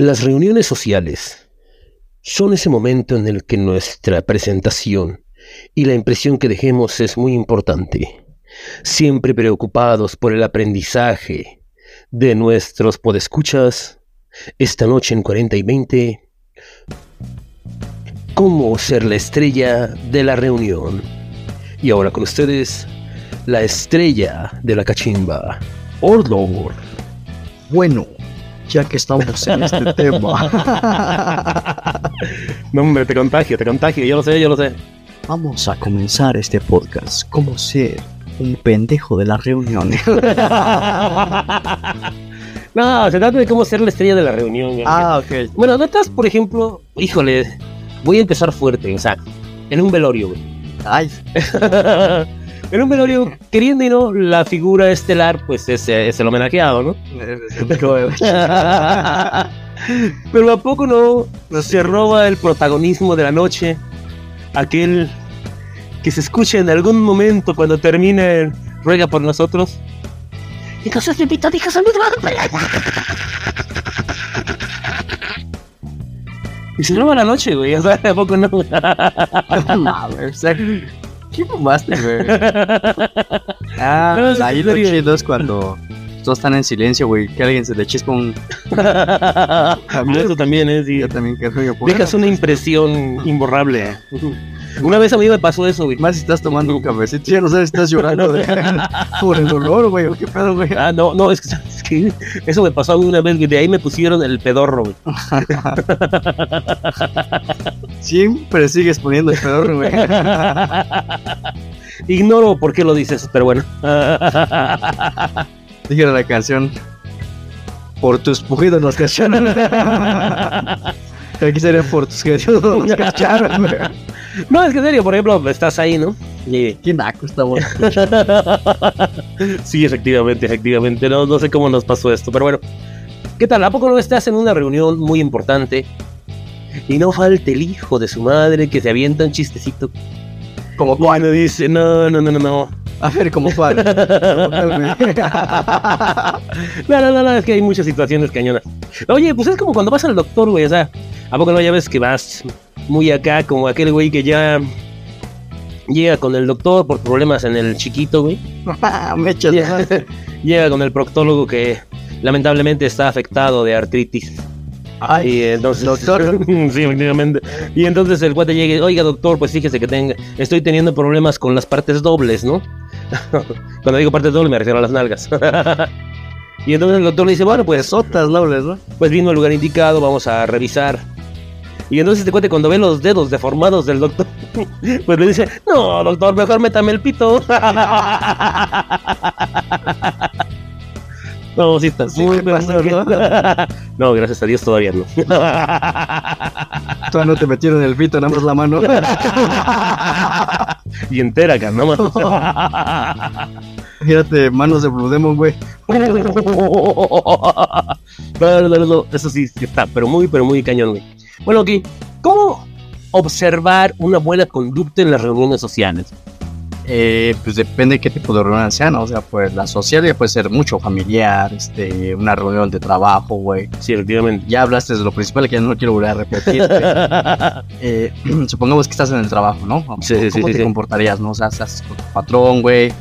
Las reuniones sociales son ese momento en el que nuestra presentación y la impresión que dejemos es muy importante. Siempre preocupados por el aprendizaje de nuestros podescuchas, esta noche en 40 y 20, cómo ser la estrella de la reunión. Y ahora con ustedes, la estrella de la cachimba, Orlor. Bueno, ya que estamos en este tema, No, hombre, te contagio, te contagio, yo lo sé, yo lo sé. vamos a comenzar este podcast. ¿Cómo ser un pendejo de las reuniones? No, se trata de cómo ser la estrella de la reunión. güey. ok. Bueno, notas, por ejemplo, híjole, voy a empezar fuerte, o sea, en un velorio, güey. Ay, en un velorio, queriendo y no, la figura estelar, pues es, es el homenajeado, ¿no? Pero a poco no se roba el protagonismo de la noche, aquel que se escucha en algún momento cuando termine el ruega por nosotros. Entonces, Pepito, dijo su mismo Y se roba la noche, güey. O sea, ¿a poco no? Mames, o sea, ¿qué fumaste, güey? Ah, No, sí, ahí lo chido es cuando todos están en silencio, güey, que alguien se le chispa un... Eso también es. sí. Yo también que Dejas una impresión imborrable. Una vez a mí me pasó eso, güey. Más si estás tomando un cafecito, ya no sabes si estás llorando de- por el dolor, güey, o qué pedo, güey. Ah, no, no, es que, es que eso me pasó a mí una vez, güey. De ahí me pusieron el pedorro, güey. Siempre sigues poniendo el pedorro, güey. Ignoro por qué lo dices, pero bueno. Dijera la canción. Por tus pujidos nos cacharon. Aquí sería por tus queridos nos cacharon, güey. No, es que en serio, por ejemplo, estás ahí, ¿no? Y- Qué naco sí, efectivamente, efectivamente. No, no sé cómo nos pasó esto, pero bueno. ¿Qué tal? ¿A poco no estás en una reunión muy importante? Y no falta el hijo de su madre que se avienta un chistecito. Como Bueno, dice, no, no, no, no, no. A ver, ¿cómo cuál? No, no, no, no, es que hay muchas situaciones cañonas. Oye, pues es como cuando vas al doctor, güey, o sea, ¿a poco no ya ves que vas muy acá, como aquel güey que ya llega con el doctor por problemas en el chiquito, güey? Me echas. Llega, llega con el proctólogo que lamentablemente está afectado de artritis. Ay, Y entonces, doctor. sí, efectivamente. Y entonces el cuate llega y, oiga, doctor, pues fíjese que tenga, estoy teniendo problemas con las partes dobles, ¿no? Cuando digo partes dobles me refiero a las nalgas. y entonces el doctor le dice, bueno, pues, sotas dobles, ¿no? pues vino al lugar indicado, vamos a revisar. Y entonces este cuate cuando ve los dedos deformados del doctor, pues le dice, no, doctor, mejor métame el pito. No, sí estás Sí, muy ¿qué pasó, pero- No, gracias a Dios todavía no. Todavía no te metieron el pito, nada más la mano. y entera acá, no más. Fíjate, manos de Blue Demon, güey. No, no, no, no, eso sí está, pero muy, pero muy cañón, güey. Bueno, ok, ¿cómo observar una buena conducta en las reuniones sociales? Eh, pues depende de qué tipo de reunión sea, ¿no? O sea, pues la social ya puede ser mucho familiar, este, una reunión de trabajo, güey. Sí, efectivamente. Ya hablaste de lo principal que ya no lo quiero volver a repetir. Eh, supongamos que estás en el trabajo, ¿no? Sí, sí, ¿Cómo sí, te comportarías, no? O sea, estás con tu patrón, güey.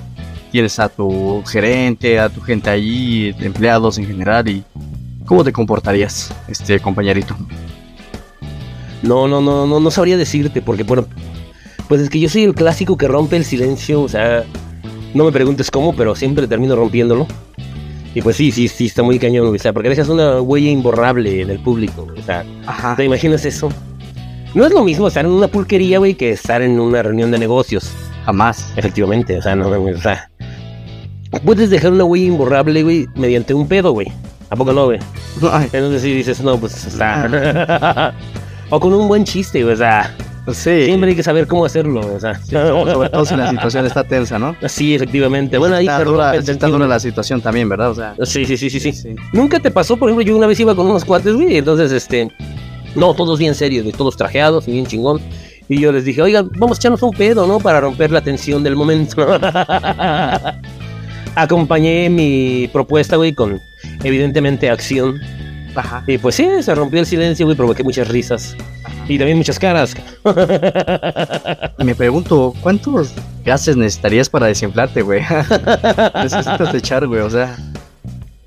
Tienes a tu gerente, a tu gente allí, empleados en general y... ¿Cómo te comportarías, este compañerito? No, no, no, no, no sabría decirte, porque bueno, pues es que yo soy el clásico que rompe el silencio, o sea, no me preguntes cómo, pero siempre termino rompiéndolo. Y pues sí, sí, sí, está muy cañón, o sea, porque dejas una huella imborrable en el público, o sea, Ajá. ¿te imaginas eso? No es lo mismo estar en una pulquería, güey, que estar en una reunión de negocios, Jamás. efectivamente, o sea, no, o sea, puedes dejar una huella imborrable, güey, mediante un pedo, güey, ¿a poco no, güey? Entonces sí dices, no, pues, o sea, o con un buen chiste, o sea, sí. Siempre hay que saber cómo hacerlo, o sea. Sobre todo si la situación está tensa, ¿no? Sí, efectivamente. Bueno, ahí está dura, está dura la situación también, ¿verdad? O sea, Sí, sí, sí, sí, sí. Nunca te pasó, por ejemplo, yo una vez iba con unos cuates, güey, entonces, este, no, todos bien serios, güey, todos trajeados y bien chingón. Y yo les dije, oigan, vamos a echarnos un pedo, ¿no? Para romper la tensión del momento. Acompañé mi propuesta, güey, con evidentemente acción. Ajá. Y pues sí, se rompió el silencio, güey, provoqué muchas risas. Y también muchas caras. Me pregunto, ¿cuántos gases necesitarías para desinflarte, güey? Necesitas echar, güey, o sea.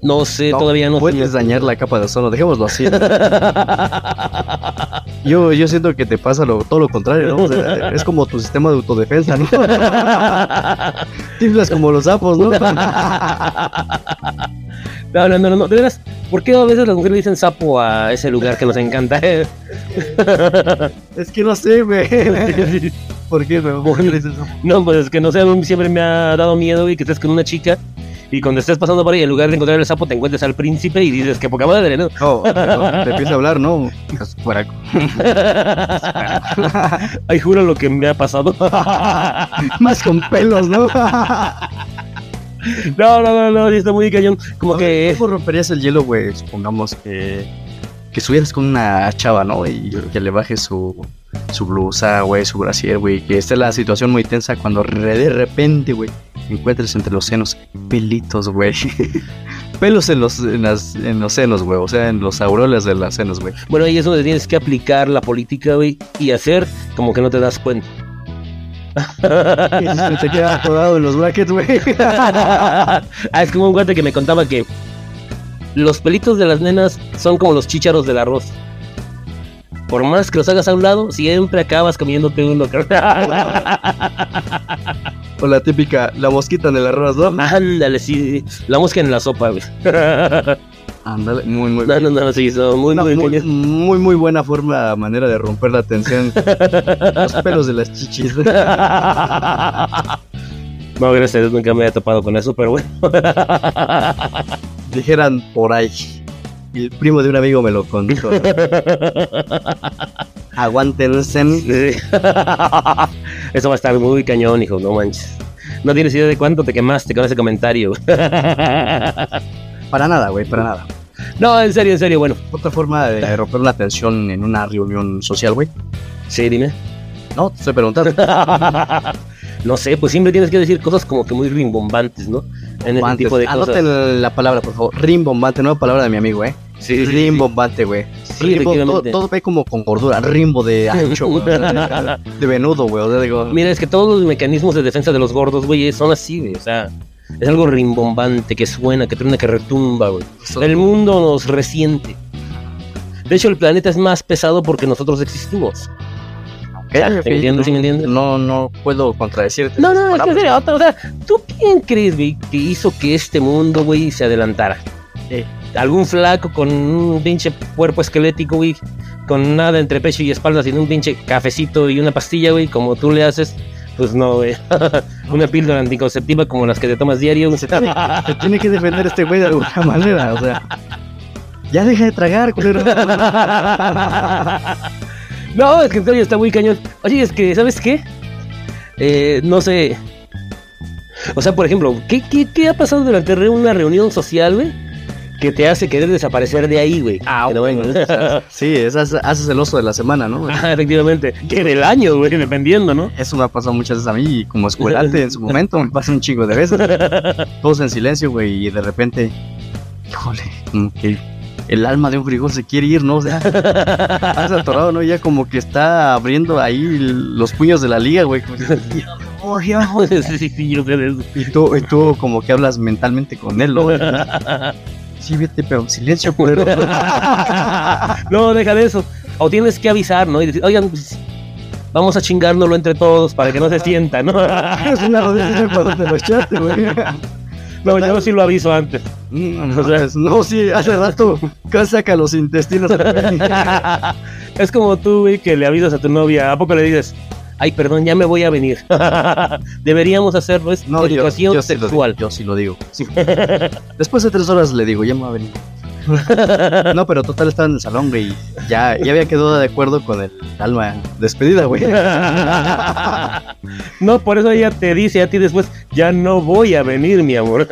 No sé, no todavía no Puedes dañar la capa de ozono, dejémoslo así. yo, yo siento que te pasa lo- todo lo contrario, ¿no? O sea, es como tu sistema de autodefensa, ¿no? Tiflas como los sapos, ¿no? No, no, no, no, de veras, ¿por qué a veces las mujeres dicen sapo a ese lugar que nos encanta? es que no sé, güey. ¿Por qué, güey? ¿Por qué le no, pues es que no sé, siempre me ha dado miedo, güey, que estés con una chica y cuando estés pasando por ahí, en lugar de encontrar el sapo, te encuentres al príncipe y dices, que poca madre, ¿no? No, te empieza a hablar, ¿no? Ay, juro lo que me ha pasado. Más con pelos, ¿no? no, no, no, no, está muy cañón. Como que... ¿Cómo romperías el hielo, güey? Supongamos que, que estuvieras con una chava, ¿no? Y que le bajes su, su blusa, güey, su brasier, güey. Que esté la situación muy tensa cuando de repente, güey, encuentres entre los senos pelitos, güey. Pelos en los, en, las, en los senos, güey. O sea, en los aureoles de las senos, güey. Bueno, ahí es donde tienes que aplicar la política, güey, y hacer como que no te das cuenta. Y te queda atorado en los brackets, güey. ah, es como un guante que me contaba que los pelitos de las nenas son como los chícharos del arroz. Por más que los hagas a un lado, siempre acabas comiéndote uno. O la típica, la mosquita en el arroz, ¿no? Ándale, sí. La mosca en la sopa, güey. Ándale, muy, muy No, no, no, sí, son muy, Una muy, muy, muy- muy, buena forma, manera de romper la tensión. Los pelos de las chichis. No, gracias a Dios nunca me he topado con eso, pero bueno. Dijeran por ahí. Y el primo de un amigo me lo contó. Aguántense. Sí. Eso va a estar muy cañón, hijo, no manches. No tienes idea de cuánto te quemaste con ese comentario. Para nada, güey, para nada. No, en serio, en serio, bueno. Otra forma de romper la tensión en una reunión social, güey. Sí, dime. No, te estoy preguntando. No sé, pues siempre tienes que decir cosas como que muy rimbombantes, ¿no? En ese tipo de cosas. anoten la palabra, por favor. Rimbombante, nueva palabra de mi amigo, eh. Sí. Rimbombante, güey. Sí, Rimbo, todo, ve como con gordura. Rimbo de ancho, sea, De, venudo, güey. Mira, es que todos los mecanismos de defensa de los gordos, güey, son así, güey. O sea, es algo rimbombante, que suena, que truena, que retumba, güey. El mundo nos resiente. De hecho, el planeta es más pesado porque nosotros existimos. ¿Qué? ¿Me entiendes? ¿Sí me entiendes? No, no puedo contradecirte. No, no, es que en serio, o sea, ¿tú quién crees, güey, que hizo que este mundo, güey, se adelantara? Eh. ¿Algún flaco con un pinche cuerpo esquelético, güey? Con nada entre pecho y espalda, sin un pinche cafecito y una pastilla, güey, como tú le haces. Pues no, güey. una píldora anticonceptiva como las que te tomas diario. Se tiene que defender este güey de alguna manera, o sea. Ya deja de tragar, culero. no, es que en serio está muy cañón. Oye, es que, ¿sabes qué? Eh, no sé. O sea, por ejemplo, ¿qué, qué, qué ha pasado durante una reunión social, güey? Que te hace querer desaparecer de ahí, güey. Ah, Que no vengas. Sí, es, haces el oso de la semana, ¿no? Ah, efectivamente. Que del año, güey, dependiendo, ¿no? Eso me ha pasado muchas veces a mí, y como escuelante en su momento, me pasa un chingo de veces. Todos en silencio, güey, y de repente, híjole, como que el alma de un frijol se quiere ir, ¿no? O sea, has atorado, ¿no? Ya como que está abriendo ahí los puños de la liga, güey. como que, "Ya me voy, ya me voy". sí, sí, yo sé de eso. Y tú, y tú como que hablas mentalmente con él, ¿no? Sí, vete, pero en silencio, culero. no, deja de eso. O tienes que avisar, ¿no? Y decir, oigan, pues, vamos a chingárnoslo entre todos para que no se sienta, ¿no? es una rodilla cuando te lo echaste, güey. no, yo sí lo aviso antes. Mm, o sea, no, sí, hace rato saca los intestinos. es como tú, güey, que le avisas a tu novia. ¿A poco le dices, ay, perdón, ya me voy a venir? Deberíamos hacerlo, es No, yo, educación yo digo, sexual. yo sí lo digo. sí. Después de tres horas le digo, ya me va a venir. No, pero total estaba en el salón, güey. y Ya, ya había quedado de acuerdo con el alma despedida, güey. no, por eso ella te dice a ti después, ya no voy a venir, mi amor.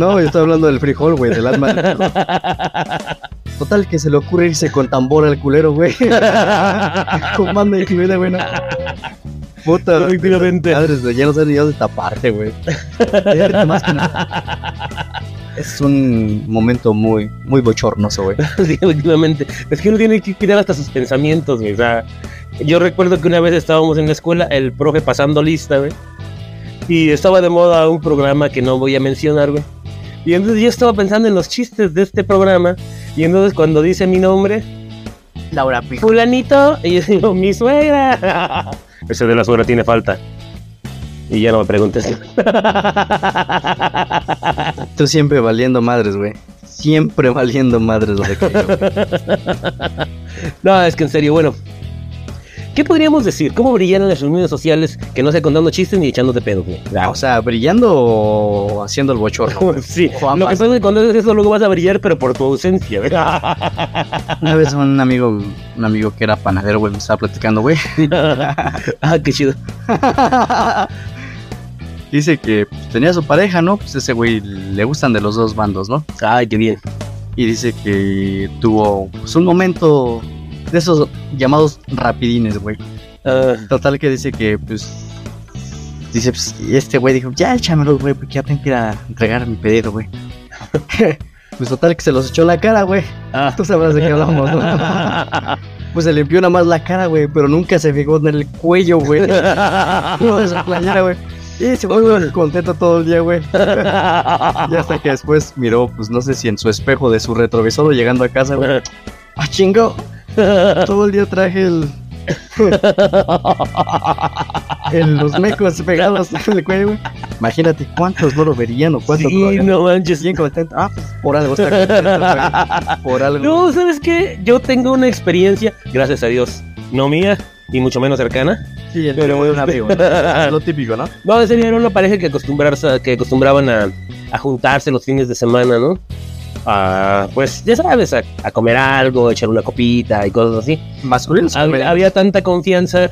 No, yo estaba hablando del frijol, güey, del alma. Total que se le ocurre irse con tambor al culero, güey. Con manda incluida, güey. no. Puta, Efectivamente. madres, güey, ya no sé ni dónde taparte, güey. Más que nada. Es un momento muy, muy bochornoso, güey. sí, últimamente. Es que uno tiene que cuidar hasta sus pensamientos, güey. O sea, yo recuerdo que una vez estábamos en la escuela, el profe pasando lista, güey. Y estaba de moda un programa que no voy a mencionar, güey. Y entonces yo estaba pensando en los chistes de este programa. Y entonces cuando dice mi nombre, Laura Pico. fulanito, y yo digo, mi suegra. Ese de la suegra tiene falta. Y ya no me preguntes. Tú siempre valiendo madres, güey. Siempre valiendo madres donde caiga, güey. no, es que en serio, bueno. ¿Qué podríamos decir? ¿Cómo brillan en las reuniones sociales que no sea contando chistes ni echándote pedo, güey? O sea, brillando o haciendo el bochorno. Sí, Juan lo que Paz. pasa es que cuando haces eso luego vas a brillar, pero por tu ausencia. Una vez un amigo, un amigo que era panadero, güey, me estaba platicando, güey. ah, qué chido. Dice que tenía su pareja, ¿no? Pues ese güey le gustan de los dos bandos, ¿no? Ay, qué bien. Y dice que tuvo pues, un momento de esos llamados rapidines, güey. Ah, Total que dice que, pues... Dice, pues, y este güey dijo, ya échamelos, güey, porque ya tengo que ir a entregar mi pedido, güey. pues total que se los echó la cara, güey. ah. Tú sabrás de qué hablamos, ¿no? Pues se limpió nada más la cara, güey, pero nunca se fijó en el cuello, güey. No, de su playera, güey. Y se fue contento todo el día, güey. Y hasta que después miró, pues no sé si en su espejo de su retrovisor o llegando a casa, güey. ¡Ah, chingo! Todo el día traje el. en los mecos pegados en el cuello, güey. Imagínate cuántos no lo verían o cuántos Sí, lo no manches. Bien contento. Ah, pues por algo está contento, güey. Por algo. No, ¿sabes qué? Yo tengo una experiencia, gracias a Dios, no mía y mucho menos cercana. Sí, el Pero de un amigo. ¿no? Lo típico, ¿no? No, serio, era una pareja que, acostumbrarse, que acostumbraban a, a juntarse los fines de semana, ¿no? A, pues, ya sabes, a, a comer algo, echar una copita y cosas así. Masculinos o femeninos. había tanta confianza.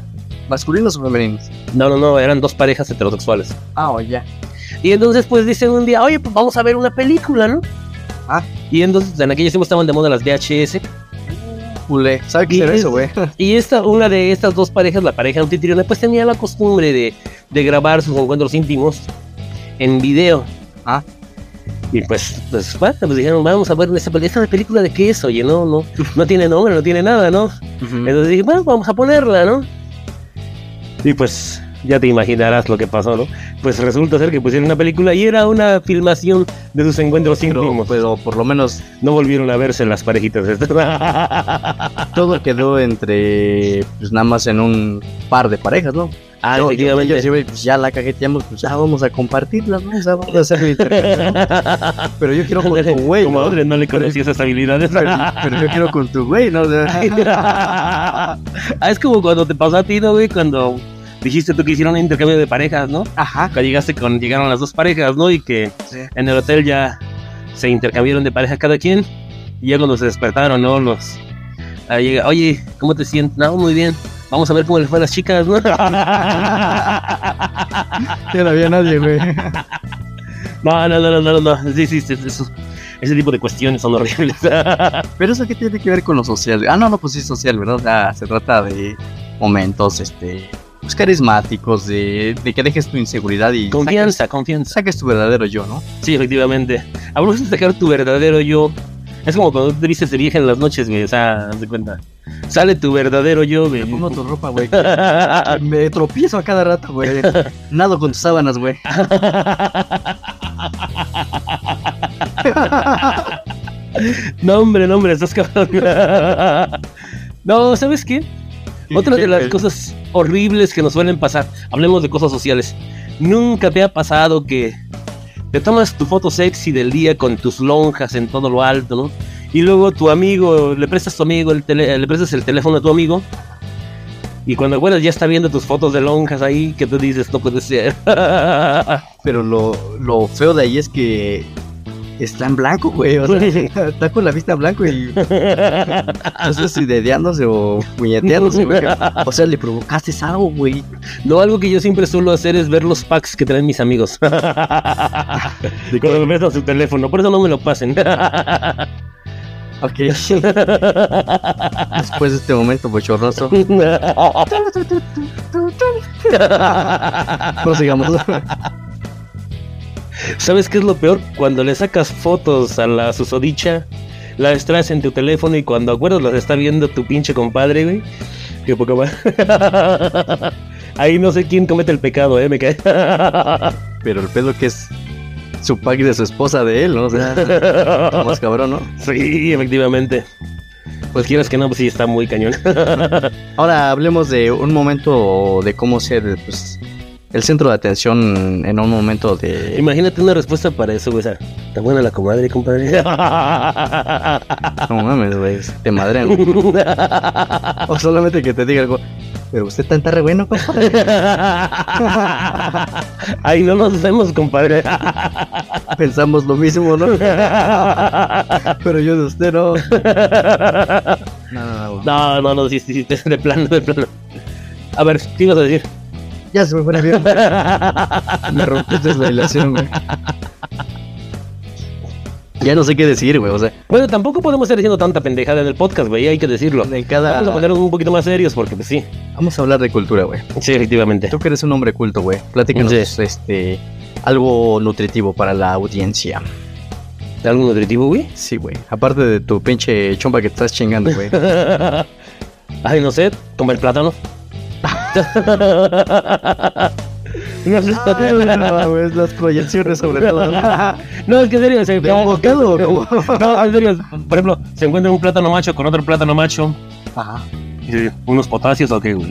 Masculinos o femeninos. No, no, no, eran dos parejas heterosexuales. Ah, o ya. Y entonces, pues dicen un día, oye, pues vamos a ver una película, ¿no? Ah. Y entonces, en aquellos tiempos estaban de moda las VHS. Culé. ¿Sabe qué Y era es- eso, güey? Y esta, una de estas dos parejas, la pareja anfitriona, pues tenía la costumbre de, de grabar sus encuentros íntimos en video. Ah. Y pues, pues, bueno, pues dijeron, vamos a ver esta, pel- esta película de qué es, oye, no, no, no tiene nombre, no tiene nada, ¿no? Entonces dije, bueno, vamos a ponerla, ¿no? Y pues, ya te imaginarás lo que pasó, ¿no? Pues resulta ser que pusieron una película y era una filmación de sus encuentros Pero, íntimos. pero por lo menos No volvieron a verse las parejitas todo quedó entre, pues nada más en un par de parejas, ¿no? Ah, Yo- yo- efectivamente. yo- yo, güey, pues ya la cajeteamos, pues ya vamos a compartirlas, ¿no? O sea, vamos a hacer el intercambio, ¿no? Pero yo quiero con tu güey, Como ¿no? le conocí esas habilidades. Pero, pero yo quiero con tu güey, ¿no? Ah, es como cuando te pasó a ti, ¿no, güey? Cuando dijiste tú que hicieron un intercambio de parejas, ¿no? Ajá. Cuando llegaste con, llegaron las dos parejas, ¿no? Y que Sí. en el hotel ya se intercambiaron de pareja cada quien. Y ya cuando se despertaron, ¿no? Los. ahí llega, Oye, ¿cómo te sientes? No, muy bien. Vamos a ver cómo les fue a las chicas, ¿no? Ya no había nadie, güey. no, no, no, no, no. Sí, sí, sí, ese tipo de cuestiones son horribles. Pero eso qué tiene que ver con lo social. Ah, no, no, pues sí social, ¿verdad? O sea, se trata de momentos, este, pues carismáticos, de, de que dejes tu inseguridad y confianza, saques, confianza. saques tu verdadero yo, ¿no? Sí, efectivamente. A de sacar tu verdadero yo. Es como cuando te vistes de vieja en las noches, güey. O sea, haz de cuenta. Sale tu verdadero yo, güey. Me pongo tu ropa, güey. Me tropiezo a cada rato, güey. Nado con tus sábanas, güey. no, hombre, no, hombre, estás cabrón. no, ¿sabes qué? Otra de las cosas horribles que nos suelen pasar, hablemos de cosas sociales. Nunca te ha pasado que te tomas tu foto sexy del día con tus lonjas en todo lo alto, ¿no? Y luego tu amigo, le prestas tu amigo, el tele- le prestas el teléfono a tu amigo. Y cuando abuelas ya está viendo tus fotos de lonjas ahí, que tú dices, no puede ser. Pero lo, lo feo de ahí es que está en blanco, güey. O sea, está con la vista en blanco y no sé si dediándose o puñeteándose, güey. O sea, le provocaste algo, güey. No, algo que yo siempre suelo hacer es ver los packs que traen mis amigos. De cuando me prestan su teléfono, por eso no me lo pasen. Ok. Después de este momento bochornoso, prosigamos. ¿Sabes qué es lo peor? Cuando le sacas fotos a la susodicha, las traes en tu teléfono y cuando acuerdas las está viendo tu pinche compadre, güey. Qué poca más. Ahí no sé quién comete el pecado, eh, me cae. Pero el pedo que es su pack de su esposa de él, ¿no? O sea, más cabrón, ¿no? Sí, efectivamente. Pues quieras que no, pues sí está muy cañón. Ahora hablemos de un momento de cómo ser pues, el centro de atención en un momento de... Imagínate una respuesta para eso, güey. o sea, Está buena la comadre, compadre. No mames, güey, te madrean. O solamente que te diga algo. Pero usted tan re bueno, compadre. Ay, no nos vemos, compadre. Pensamos lo mismo, ¿no? Pero yo de usted no. No, no, no. No, no, no, sí, sí, sí, de plano, de plano. A ver, ¿qué ibas a decir? Ya se me fue el avión. Me rompiste la ilación, güey. Ya no sé qué decir, güey. O sea, Bueno, tampoco podemos estar diciendo tanta pendejada en el podcast, güey, hay que decirlo. en cada. Vamos a ponernos un poquito más serios porque, pues sí. Vamos a hablar de cultura, güey. Sí, efectivamente. Tú que eres un hombre culto, güey. Platícanos, Sí. este. Algo nutritivo para la audiencia. ¿Algo nutritivo, güey? Sí, güey. Aparte de tu pinche chompa que estás chingando, güey. Ay, no sé, comer plátano. no, no, güey, las proyecciones sobre todo. no, es que en serio, se, ¿De no, en serio, por ejemplo, se encuentra un plátano macho con otro plátano macho, Ajá. y unos potasios o qué, güey.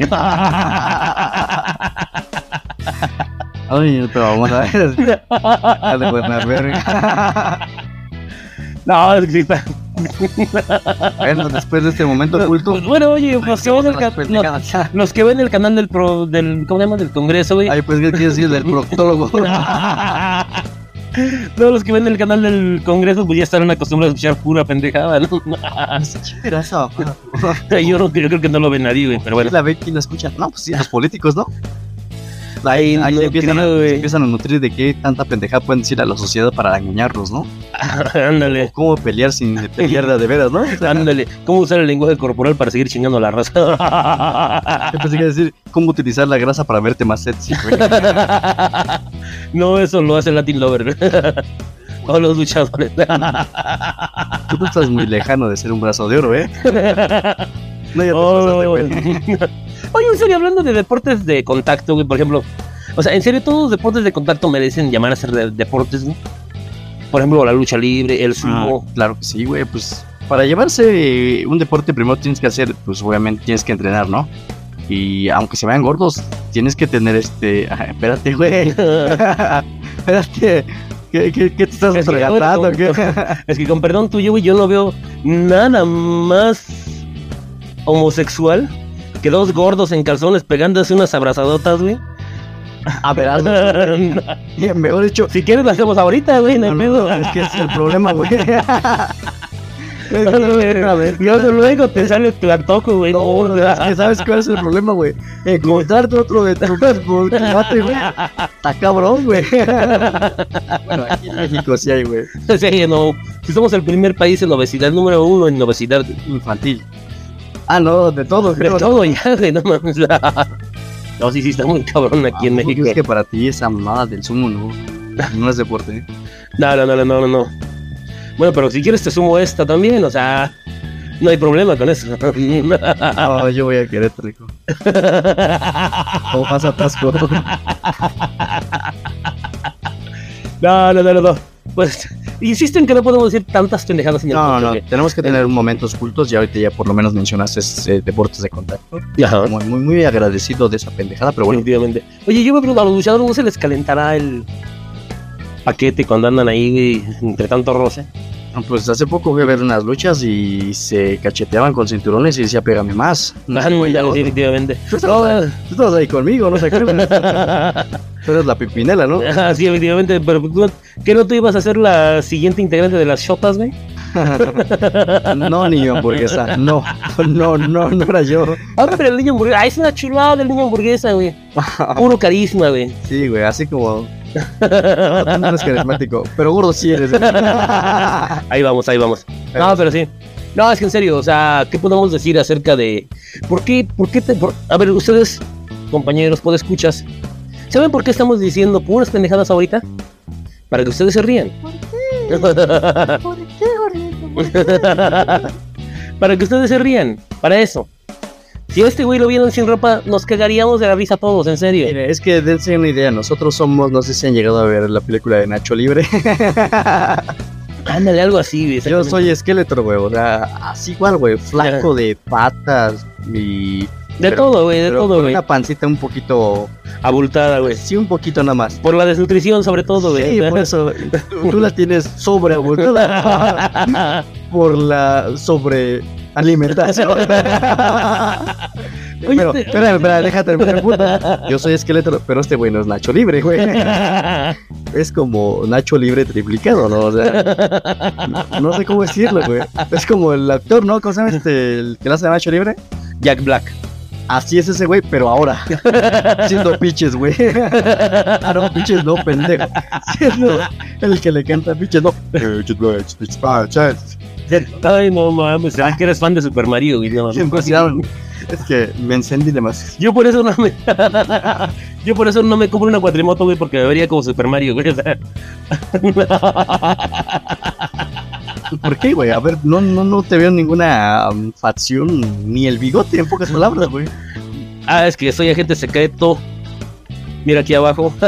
Ay, pero vamos a ver. De buena verga. no, es que sí está. Bueno, después de este momento oculto. Pues bueno, oye, los que ven el, ca- canal del pro, del, ¿cómo se llama? Del Congreso, güey. Ay, pues, ¿qué quieres decir del proctólogo? Todos los que ven el canal del Congreso pues ya estarán acostumbrados a escuchar pura pendejada, ¿no? Yo, no, yo creo que no lo ven nadie, güey, pero bueno. la ve quién la escucha. No, pues sí, los políticos, ¿no? Ahí no empiezan, a, creo, empiezan a nutrir de qué tanta pendejada pueden decir a la sociedad para engañarlos, ¿no? Ándale, Cómo pelear sin pelear de, de veras, ¿no? ándale. ¿Cómo usar el lenguaje corporal para seguir chingando a la raza? Yo pensé que decir cómo utilizar la grasa para verte más sexy, güey. no, eso lo hace Latin Lover. O los luchadores. Tú tú estás muy lejano de ser un brazo de oro, ¿eh? No, ya te Oh, pasaste, güey. Oye, en serio, hablando de deportes de contacto, güey, por ejemplo. O sea, en serio, todos los deportes de contacto merecen llamar a ser de- deportes, güey. Por ejemplo, la lucha libre, el sumo. Ah, claro que sí, güey. Pues para llevarse un deporte primero tienes que hacer, pues obviamente tienes que entrenar, ¿no? Y aunque se vean gordos, tienes que tener este. Ajá, espérate, güey. espérate. ¿Qué, qué, qué te estás Es que, regatando? Es que con perdón tuyo, güey, yo no veo nada más homosexual que dos gordos en calzones pegándose unas abrazadotas, güey. A ver, hazlo. mejor dicho. si quieres, lo hacemos ahorita, güey, no hay No, pedo. no, es que es el problema, güey. A ver, y luego- te sale tu antojo, güey. No, es que sabes cuál es el problema, güey. Encontrarte otro de tu mate, güey. Está cabrón, güey. Bueno, aquí en México sí hay, güey. Sí, no. Si somos el primer país en obesidad, número uno en obesidad. Infantil. Ah, no, de todo, De creo. todo ya, güey, no mames. No, sí, sí, está muy cabrón aquí en Ah, ¿cómo México. crees que para ti esa mamada del sumo no, no es deporte? ¿eh? No, no, no, no, no, no. Bueno, pero si quieres te sumo esta también, o sea, no hay problema con eso. Ah, yo voy a querer, rico. O más atasco. No, no, no, no, no. Pues, insisto en que no podemos decir tantas pendejadas en el No, no, no. Tenemos que tener momentos cultos. Ya ahorita ya por lo menos mencionaste eh, deportes de contacto. Ajá. Muy, muy, muy agradecido de esa pendejada, pero bueno. Definitivamente. Oye, yo me pregunto, a los luchadores no se les calentará el paquete cuando andan ahí entre tanto roce. Pues hace poco fui a ver unas luchas y se cacheteaban con cinturones y decía, pégame más. Ah, no, ya, sí, efectivamente. Tú estabas, tú estabas ahí conmigo, no. Tú eres la pipinela, ¿no? Ah, sí, efectivamente, pero ¿tú- ¿qué no tú ibas a ser la siguiente integrante de las shotas, güey? No, niño hamburguesa. No, no, no, no era yo. Ah, pero el niño hamburguesa, ah, es una chulada del niño hamburguesa, güey. Puro carisma, güey. Sí, güey, así como. No, no eres carismático, pero gordo sí eres. Ahí vamos, ahí vamos. No, pero sí. No, es que en serio, o sea, ¿qué podemos decir acerca de por qué, por qué te, por- a ver, ustedes, compañeros, escuchas ¿saben por qué estamos diciendo puras pendejadas ahorita? para que ustedes se rían. ¿Por qué? ¿Por qué, gordito? ¿Por qué? para que ustedes se rían, para eso. Si este güey lo vieron sin ropa, nos cagaríamos de la risa todos, en serio. Mire, es que dense una idea, nosotros somos, no sé si han llegado a ver la película de Nacho Libre. Ándale, algo así, güey. Yo soy esqueleto, güey, o sea, así igual, güey, flaco de patas y... De pero- todo, güey, de pero todo, güey. Una pancita un poquito... Abultada, güey. Sí, un poquito nada más. Por la desnutrición, sobre todo, güey. Sí, por eso, tú, la tienes sobreabundada por la sobrealimentación. Oye, pero, espérame, espérame, déjate terminar punto. Yo soy esqueleto, pero este güey no es Nacho Libre, güey. Es como Nacho Libre triplicado, ¿no? O sea, no, no sé cómo decirlo, güey. Es como el actor, ¿no? ¿Cómo se llama este? El que le hace a Nacho Libre. Jack Black. Así es ese güey, pero ahora. Siendo pitches, güey. Ah, no, pitches no, pendejo. Siendo el que le canta pitches, no. Ay, no mames, ah, que eres fan de Super Mario, güey. no. Es que me encendí demasiado. Yo por eso no me. Yo por eso no me compro una cuatrimoto, güey, porque me vería como Super Mario, güey. o sea. ¿Por qué, güey? A ver, no, no, no te veo ninguna um, facción ni el bigote, en pocas palabras, güey. ah, es que soy agente secreto. Mira aquí abajo.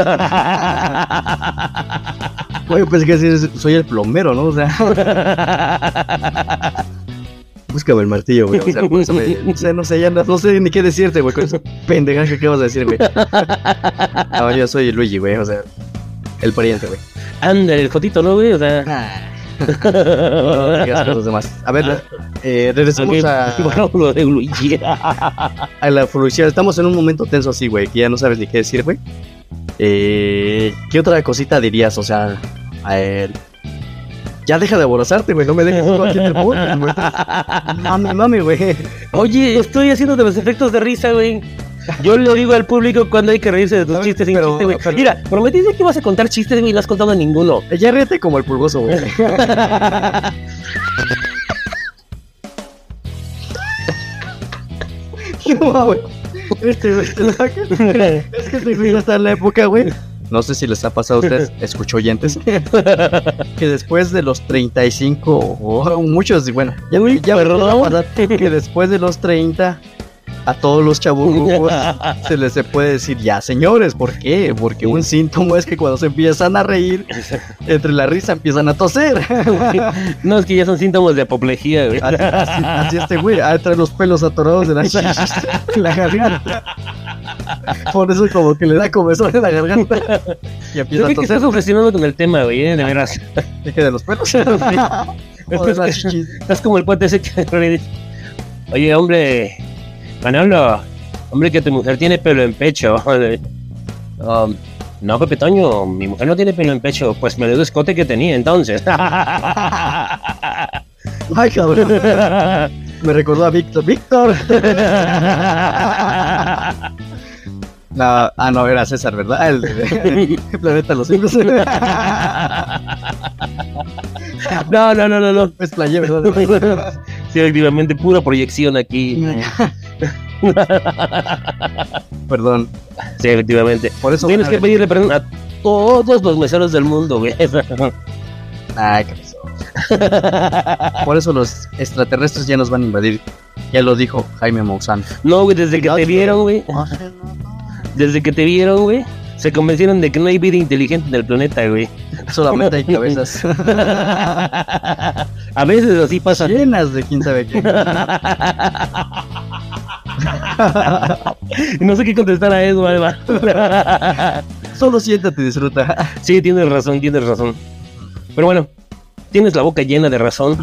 Güey, pues que soy el plomero, ¿no? O sea. Búscame el martillo, güey. O sea, eso me- no sé, ya no, no sé ni qué decirte, güey. Con eso pendeja que acabas de decir, güey. No, yo soy Luigi, güey. O sea, el pariente, güey. Ándale, el fotito, ¿no, güey? O sea. Demás. A ver, eh, regresamos a, bajamos lo de Luigi. a la felicidad. Estamos en un momento tenso así, güey, que ya no sabes ni qué decir, güey. Eh, ¿Qué otra cosita dirías? O sea, a ver. Ya deja de aborazarte, güey. No me dejes todo aquí en el podcast, güey. Mami, mami, güey. Oye, estoy haciendo de los efectos de risa, güey. Yo le digo al público cuando hay que reírse de tus chistes sin chiste, güey. pero- Mira, prometiste que ibas a contar chistes, güey, y no has contado ninguno. Ya ríete como el pulgoso, güey. No, güey. Este, es que está en la época, güey. No sé si les ha pasado a ustedes, escucho oyentes, que después de los 35, o muchos, y bueno, ya, ya pasar, que después de los 30, a todos los chabucos se les se puede decir ya, señores, ¿por qué? Porque un síntoma es que cuando se empiezan a reír, entre la risa empiezan a toser. No, es que ya son síntomas de apoplejía, güey. Así, este güey, ah, trae los pelos atorados de la, la garganta. Por eso como que le da comezón en la garganta y Yo empieza a creo que toser. estás ofreciendo con el tema, güey, eh, de veras. Deje de los pelos. Es O que de las es, chichis. es como el cuate ese que Oye, hombre, Manolo, hombre, que tu mujer tiene pelo en pecho. Um, no, Pepe Toño, mi mujer no tiene pelo en pecho. Pues me dio el escote que tenía entonces. Ay, cabrón. Me recordó a Víctor. ¡Víctor! No, ah, no, era César, ¿verdad? El, de- el planeta los no, no, no, no, no. Es playé, ¿verdad? Sí, efectivamente, pura proyección aquí. Perdón. Sí, efectivamente. Por eso. Tienes que pedirle perdón a todos los meseros del mundo, güey. Ay, qué pasó. Por eso los extraterrestres ya nos van a invadir. Ya lo dijo Jaime Maussan. No, güey, desde que te vieron, güey. Desde que te vieron, güey. Se convencieron de que no hay vida inteligente en el planeta, güey. Solamente hay cabezas A veces así pasa. llenas de quién sabe qué. No sé qué contestar a eso, Alba. Solo siéntate y disfruta. Sí, tienes razón, tienes razón. Pero bueno, tienes la boca llena de razón,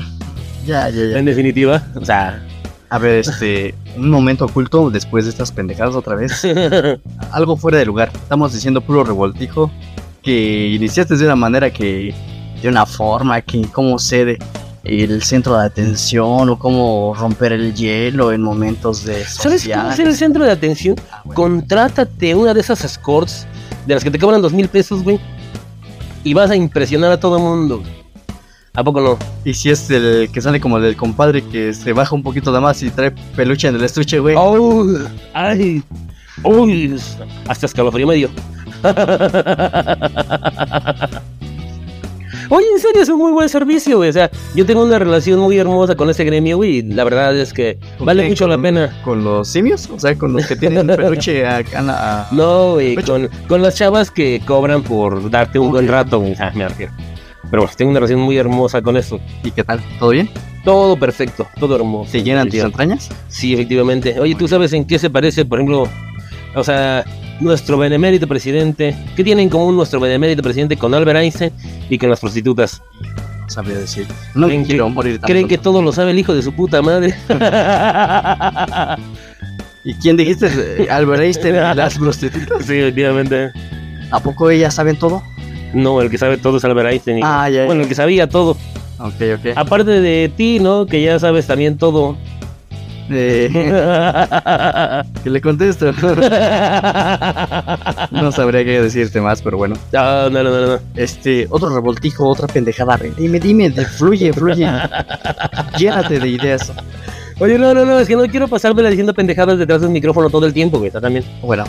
Ya, ya, ya. en definitiva. O sea, A ver, este. Un momento oculto después de estas pendejadas otra vez. Algo fuera de lugar. Estamos diciendo puro revoltijo. Que iniciaste de una manera que. De una forma que. ¿Cómo ser el centro de atención? O cómo romper el hielo en momentos de. ¿sabes cómo sociales? ser el centro de atención? Ah, bueno. Contrátate una de esas escorts de las que te cobran dos mil pesos, güey. Y vas a impresionar a todo el mundo. ¿A poco no? Y si es el que sale como el del compadre que se baja un poquito de más y trae peluche en el estuche, güey. ¡Oh! ¡Ay! ¡Uy! Hasta escalofrío medio. Oye, en serio, es un muy buen servicio, güey. O sea, yo tengo una relación muy hermosa con ese gremio, güey. y La verdad es que vale mucho la ¿Con- pena. ¿Con los simios? O sea, con los que tienen peluche acá. a- No, güey, con, con las chavas que cobran por darte un buen rato, güey. Ah, me refiero. Pero bueno, tengo una relación muy hermosa con eso. ¿Y qué tal? ¿Todo bien? Todo perfecto, todo hermoso. ¿Se llenan tus entrañas? Sí, efectivamente. Oye, ¿tú sabes en qué se parece, por ejemplo, o sea, nuestro benemérito presidente? ¿Qué tiene en común nuestro benemérito presidente con Albert Einstein y con las prostitutas? No sabría decir. No ¿Creen quiero que- morir tan ¿Creen que todo lo sabe el hijo de su puta madre? ¿Y quién dijiste? Albert Einstein, las prostitutas. sí, efectivamente. ¿A poco ellas saben todo? No, el que sabe todo es Albert Einstein. Ah, ya. Bueno, el que sabía todo. Ok, ok. Aparte de ti, ¿no? Que ya sabes también todo. Eh, ¿Qué le contesto? no sabría qué decirte más, pero bueno. No, no, no, no. Este, otro revoltijo, otra pendejada. Dime, dime, fluye, fluye. Llénate de ideas. Oye, no, no, no, es que no quiero pasármela diciendo pendejadas detrás del micrófono todo el tiempo, güey. Está también. Bueno,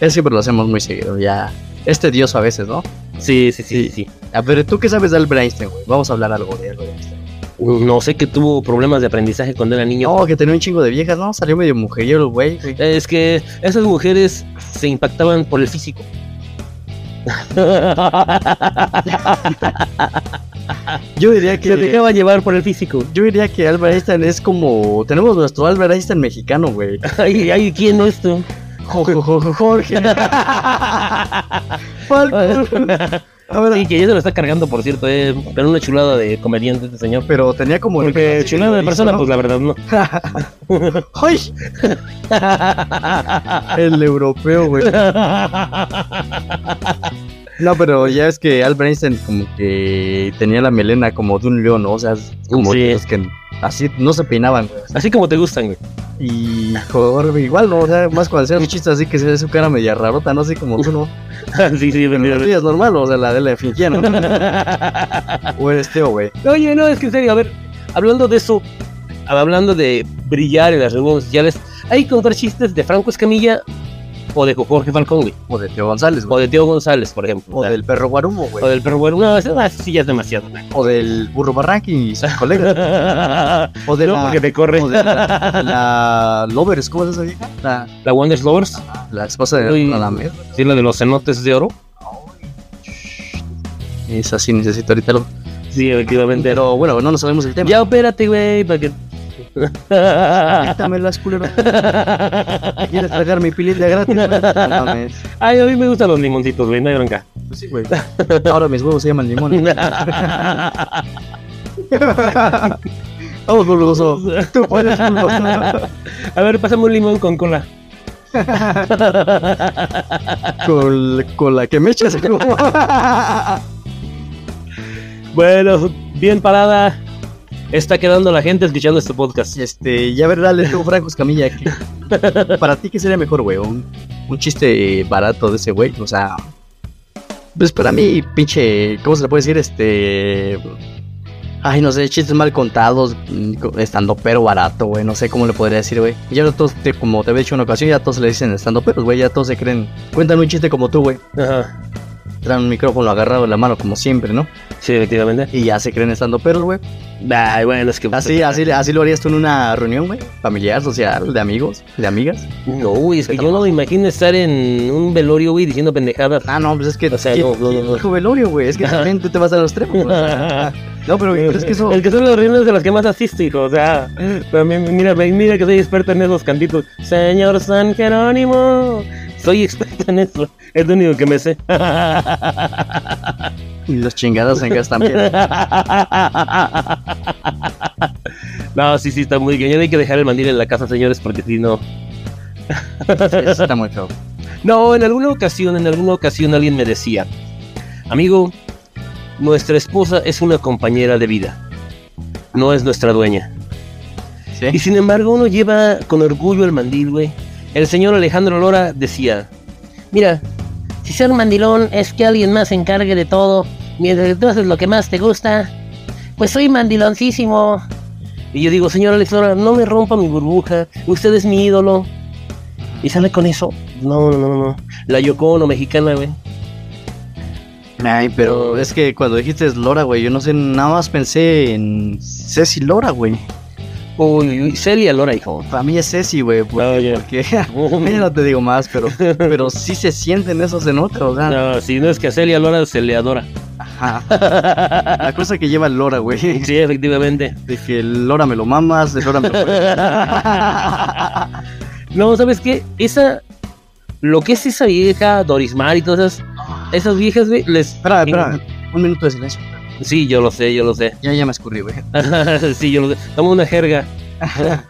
eso siempre lo hacemos muy seguido, ya. Es tedioso a veces, ¿no? Sí, sí, sí, sí. A ver, ¿tú qué sabes de Albert Einstein, güey? Vamos a hablar algo de de Einstein. No sé que tuvo problemas de aprendizaje cuando era niño. No, que tenía un chingo de viejas, ¿no? Salió medio mujeriego güey. Es que esas mujeres se impactaban por el físico. Yo diría que... Se dejaban llevar por el físico. Yo diría que Albert Einstein es como... Tenemos nuestro Albert Einstein mexicano, güey. Ay, ay, ¿quién no esto? Jorge. Jorge. Falcon. A ver, Sí, que ya se lo está cargando, por cierto, eh, pero una chulada de comediante este señor. pero tenía como... Porque chulada de persona, pues la verdad no. ¡Ay! El europeo, güey. No, pero ya es que Albert Einstein como que tenía la melena como de un león, ¿no? O sea, es como Sí. que así no se peinaban, güey. Así como te gustan, güey. Y Jorge, igual, ¿no? O sea, más cuando hacían chistes así que se ve su cara media rarota, no así como tú, ¿no? sí, sí, Pero la efectivamente. tuya es normal, o sea, la de la fingía, ¿no? O eres Teo, güey. Oye, no, es que en serio, a ver, hablando de eso, hablando de brillar en las redes sociales, hay que contar chistes de Franco Escamilla o de Jorge Falcón, güey. O de Teo González, O de Teo González, por ejemplo. O del perro Guarumo, o güey. del perro bueno. No, eso sí ya es demasiado. güey. O del burro Barranqui y sus colegas. O de no, la... porque me corre. O de la, la Lovers, ¿cómo es esa vieja? La, La Wonders Lovers, la esposa de Uy. Radamés. sí, la de los cenotes de oro. Esa sí necesito ahorita lo... Sí, efectivamente. Pero bueno, no nos sabemos el tema. Ya opérate, güey, para que. Quítame las culeras. ¿Quieres tragar mi de gratis? No mames. Ay, a mí me gustan los limoncitos, güey, no hay bronca. Pues sí, güey. Ahora mis huevos se llaman limón. Vamos, bulboso. Tú puedes. A ver, pásame un limón con cola. Con, con la que me echas. Bueno, bien parada. Está quedando la gente escuchando este podcast. Este, ya ver, dale tú, Franco Escamilla. ¿qué- Para ti, ¿qué sería mejor, güey? Un, un chiste barato de ese güey. O sea, pues para mí, pinche, ¿cómo se le puede decir? Este. Ay, no sé, chistes mal contados, mm, estando pero barato, güey. No sé cómo le podría decir, güey. Ya todos, te- como te había dicho en una ocasión, ya todos le dicen estando pero, güey. Ya todos se creen. Cuéntame un chiste como tú, güey. Ajá. Traen un micrófono agarrado en la mano, como siempre, ¿no? Sí, efectivamente. Y ya se creen estando peros, güey. Ay, bueno, es que. Así, así, así lo harías tú en una reunión, güey. Familiar, social, de amigos, de amigas. No, güey, es que yo no me imagino estar en un velorio, güey, diciendo pendejadas. Ah, no, pues es que. O sea, ¿quién- no, dijo velorio, güey. Es que también tú te vas a los extremos, güey. No, pero, pero es que eso. El que son las reuniones de las que más asisto, hijo. O sea, también, mira, mira que soy experto en esos cantitos. Señor San Jerónimo. Soy experto en eso. Es lo único que me sé. Y los chingados en gas también. No, sí, sí, está muy bien. Ya hay que dejar el mandil en la casa, señores, porque si no. Eso está muy feo. No, en alguna ocasión, en alguna ocasión alguien me decía, amigo, nuestra esposa es una compañera de vida, no es nuestra dueña. Y ¿Sí? sin embargo uno lleva con orgullo el mandil, güey. El señor Alejandro Lora decía, mira, si ser mandilón es que alguien más se encargue de todo, mientras tú haces lo que más te gusta, pues soy mandiloncísimo. Y yo digo, señor Alex Lora, no me rompa mi burbuja, usted es mi ídolo. Y sale con eso. No, no, no, no. La Yoko Ono mexicana, güey. Ay, pero es que cuando dijiste Lora, güey, yo no sé, nada más pensé en Ceci Lora, güey. Uy, uy, uy, Celia Lora, hijo. Para mí es Ceci, güey, porque, No, ya. porque ya no te digo más, pero, pero sí se sienten eso, se nota, o sea. No, si no es que a Celia Lora se le adora. Ajá. La cosa que lleva Lora, güey. Sí, efectivamente. De que Lora me lo mamas, de Lora me lo No, ¿sabes qué? Esa. Lo que es esa vieja, Doris Mar y todas esas, esas viejas, güey, les. Espera, espera. Un minuto de silencio. Sí, yo lo sé, yo lo sé. Ya, ya me escurrí, güey. sí, yo lo sé. Toma una jerga.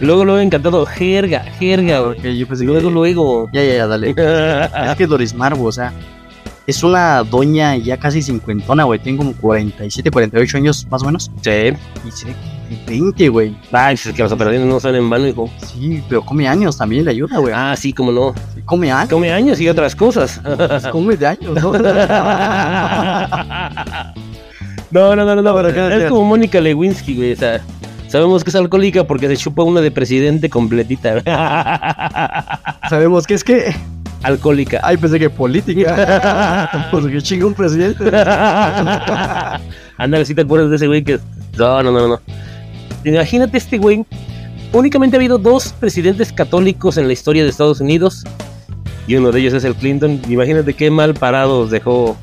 luego, luego encantado. Jerga, jerga, güey. Ok, yo pensé Luego, que... luego. Ya, ya, ya, dale. Es que Doris Marbo, o sea, es una doña ya casi cincuentona, güey. Tiene como 47, 48 años más o menos. Sí. Y se ve que 20, güey. Ay, pues es que las operaciones no salen en vano, hijo. Sí, pero come años también le ayuda, güey. Ah, sí, cómo no. Sí, come años. Come años y otras cosas. Come de años, ¿no? No, no, no, no, no. Pero acá- es como Mónica Lewinsky, güey. O sea, sabemos que es alcohólica porque se chupa una de presidente completita. Sabemos que es que. alcohólica. Ay, pensé que política. Porque chinga un presidente. Ándale, si te acuerdas de ese güey que. No, no, no, no. Imagínate este güey. Únicamente ha habido dos presidentes católicos en la historia de Estados Unidos. Y uno de ellos es el Clinton. Imagínate qué mal parados dejó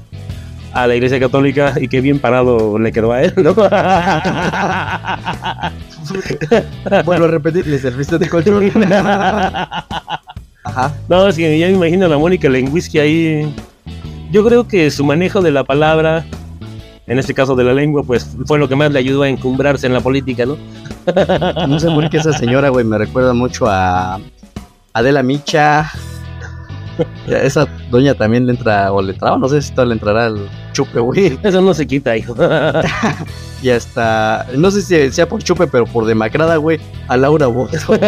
a la iglesia católica y qué bien parado le quedó a él, ¿no? bueno, repetir, le serviste de colchón. Ajá. No, es que ya me imagino a la Mónica Lewinsky ahí. Yo creo que su manejo de la palabra, en este caso de la lengua, pues fue lo que más le ayudó a encumbrarse en la política, ¿no? No sé por qué esa señora, güey, me recuerda mucho a Adela Micha. Esa doña también le entra, o le entraba, no sé si todavía le entrará al chupe, güey. Eso no se quita, hijo. Y hasta, no sé si sea por chupe, pero por demacrada, güey, a Laura Bozo.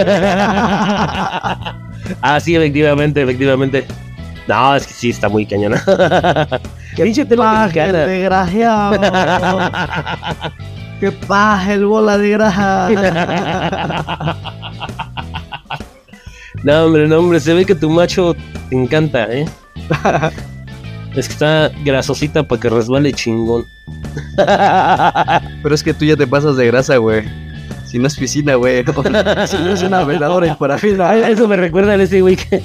ah, sí, efectivamente, efectivamente. No, es que sí, está muy cañona. Pinche tela mexicana. desgraciado. Qué paja el bola de graja. No, hombre, no, hombre, se ve que tu macho te encanta, ¿eh? Es que está grasosita para que resbale chingón. Pero es que tú ya te pasas de grasa, güey. Si no es piscina, güey. Si no es una veladora y parafina. Ay, Eso me recuerda a ese güey que...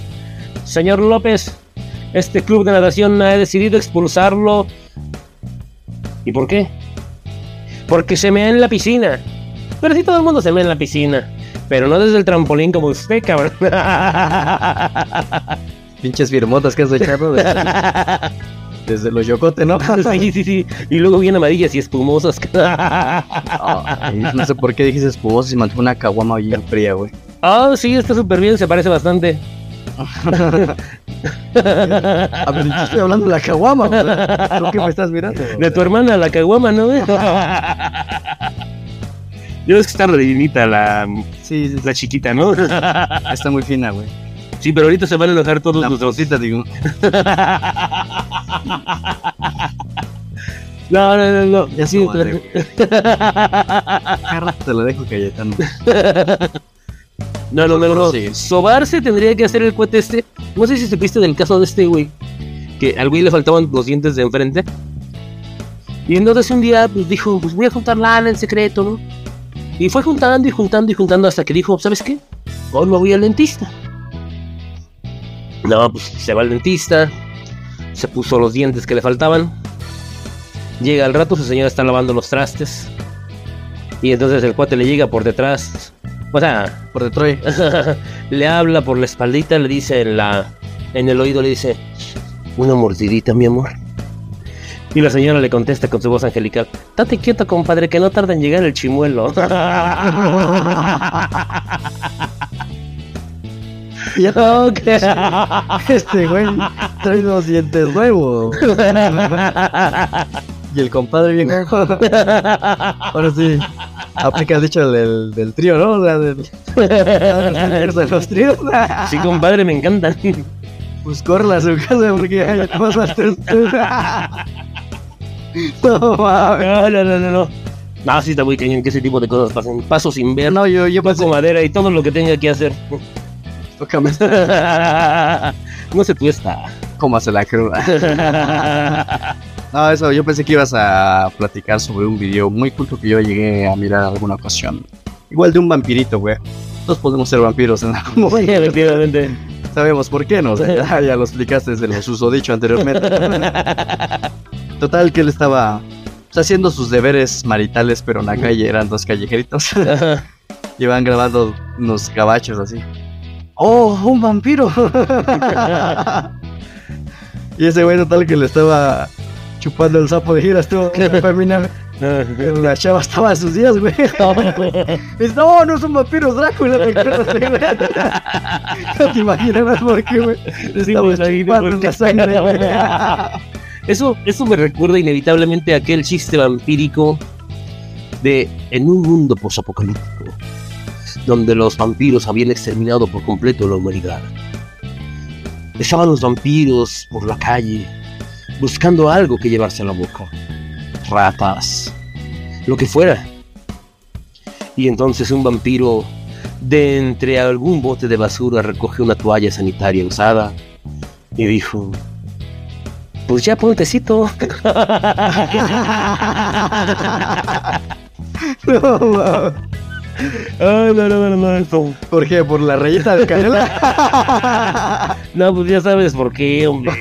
Señor López, este club de natación ha decidido expulsarlo. ¿Y por qué? Porque se mea en la piscina. Pero sí todo el mundo se mea en la piscina. Pero no desde el trampolín como usted, cabrón. Pinches firmotas que has echado de- desde los yocote, ¿no? sí, sí, sí. Y luego bien amarillas y espumosas. No sé por qué dijiste espumoso si mantuvo una caguama bien fría, güey. Ah, sí, está súper bien, se parece bastante. A ver, yo estoy hablando de la caguama, güey. ¿Tú qué me estás mirando? De tu hermana, la caguama, ¿no? Yo es que está redinita la, Sí, sí, la chiquita, ¿no? está muy fina, güey. Sí, pero ahorita se van a enojar todos La los rosita, digo. No, no, no, no. Ya Sí, su madre, güey. Cada rato te lo dejo, Cayetano. no, no, no, no. Sí. Sobarse tendría que hacer el cuete este. No sé si supiste del caso de este güey. Que al güey le faltaban los dientes de enfrente. Y entonces un día pues dijo, pues voy a juntar lana en secreto, ¿no? Y fue juntando y juntando y juntando hasta que dijo, ¿sabes qué? Hoy me voy al dentista. No, pues se va al dentista. Se puso los dientes que le faltaban. Llega al rato, su señora está lavando los trastes. Y entonces el cuate le llega por detrás. O sea, Por Detroit. le habla por la espaldita, le dice en la en el oído le dice una mordidita, mi amor. Y la señora le contesta con su voz angelical, "Date quieto, compadre, que no tarda en llegar el chimuelo." Ya Ok. Este güey trae dos dientes nuevos. Y el compadre bien. Ahora sí. Aplica el dicho del, del trío, ¿no? O sea, del, de los tríos. sí, compadre, me encantan. Pues corre a su casa porque a hacer. No. No, no, no, no, sí está muy cañón que ese tipo de cosas pasen. Paso sin ver, No, yo, yo paso madera y todo lo que tenga que hacer. Tócame. no se tuesta. cómase la cruda. No, eso, yo pensé que ibas a platicar sobre un video muy culto que yo llegué a mirar alguna ocasión. Igual de un vampirito, güey. Todos podemos ser vampiros en algún momento. Sí, efectivamente. Sabemos por qué, ¿no? Sea, ya, lo explicaste desde lo susodicho anteriormente. Total, que él estaba pues, haciendo sus deberes maritales, pero en la calle eran dos callejeritos. Iban grabando unos gabachos así. ¡Oh, un vampiro! y ese güey total que le estaba chupando el sapo de giras, femina. Pero la chava estaba a sus días, güey. Dice, no, no son vampiros, Drácula. No te imaginas por qué, güey. Le Sí, chupando la sangre, güey. Eso, eso me recuerda inevitablemente a aquel chiste vampírico de en un mundo posapocalíptico, donde los vampiros habían exterminado por completo la humanidad. Estaban los vampiros por la calle, buscando algo que llevarse a la boca. Ratas, lo que fuera. Y entonces un vampiro de entre algún bote de basura recogió una toalla sanitaria usada y dijo, pues ya pontecito. No. Ay, no, no, no, no, eso. ¿Por qué? ¿Por la reyeta de canela? No, pues ya sabes por qué, hombre.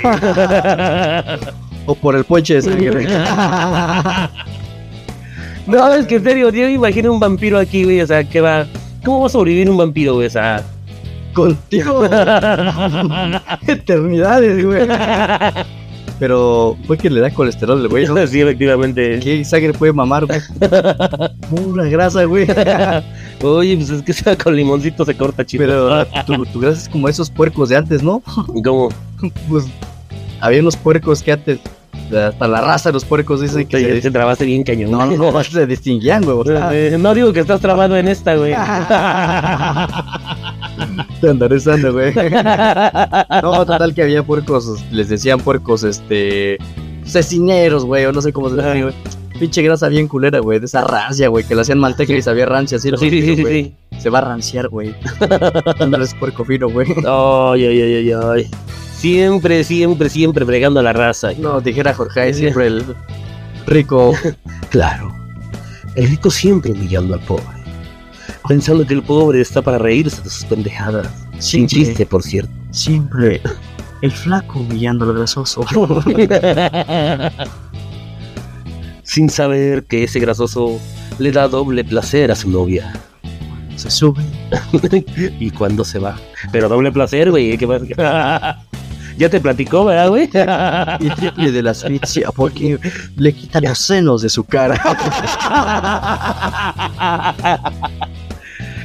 ¿O por el ponche de sangre? No, es que en serio, yo me imagino un vampiro aquí, güey, o sea, que va... ¿Cómo va a sobrevivir un vampiro, güey? O sea... Contigo. Eternidades, güey. Pero fue que le da colesterol, güey. ¿no? Sí, efectivamente. ¿Qué sangre puede mamar, güey? Pura grasa, güey. Oye, pues es que sea con limoncito se corta chido. Pero tu, tu grasa es como esos puercos de antes, ¿no? ¿Cómo? Pues había unos puercos que antes, hasta la raza de los puercos dicen que Te, se, te trabaste bien cañón. no, no, se distinguían, güey. sea, Eh, no digo que estás trabado en esta, güey. te andaré usando, güey. No, total que había puercos, les decían puercos, este, cecineros, güey, o no sé cómo se dice, güey. Pinche grasa bien culera, güey, de esa rancia, güey, que le hacían manteca y sabía rancia, así. Sí, sí, sí, sí. Se va a ranciar, güey. No eres puerco fino, güey. Ay, ay, ay, ay, ay. Siempre, siempre, siempre fregando a la raza. No, dijera Jorge, siempre el rico. Claro. El rico siempre humillando al pobre. Pensando que el pobre está para reírse de sus pendejadas. Sin chiste, por cierto. Siempre el flaco humillando al grasoso. Sin saber que ese grasoso le da doble placer a su novia. Se sube. y cuando se va. Pero doble placer, güey. ¿qué más? Ya te platicó, ¿verdad, güey? Y triple de la asfixia porque le quita los senos de su cara.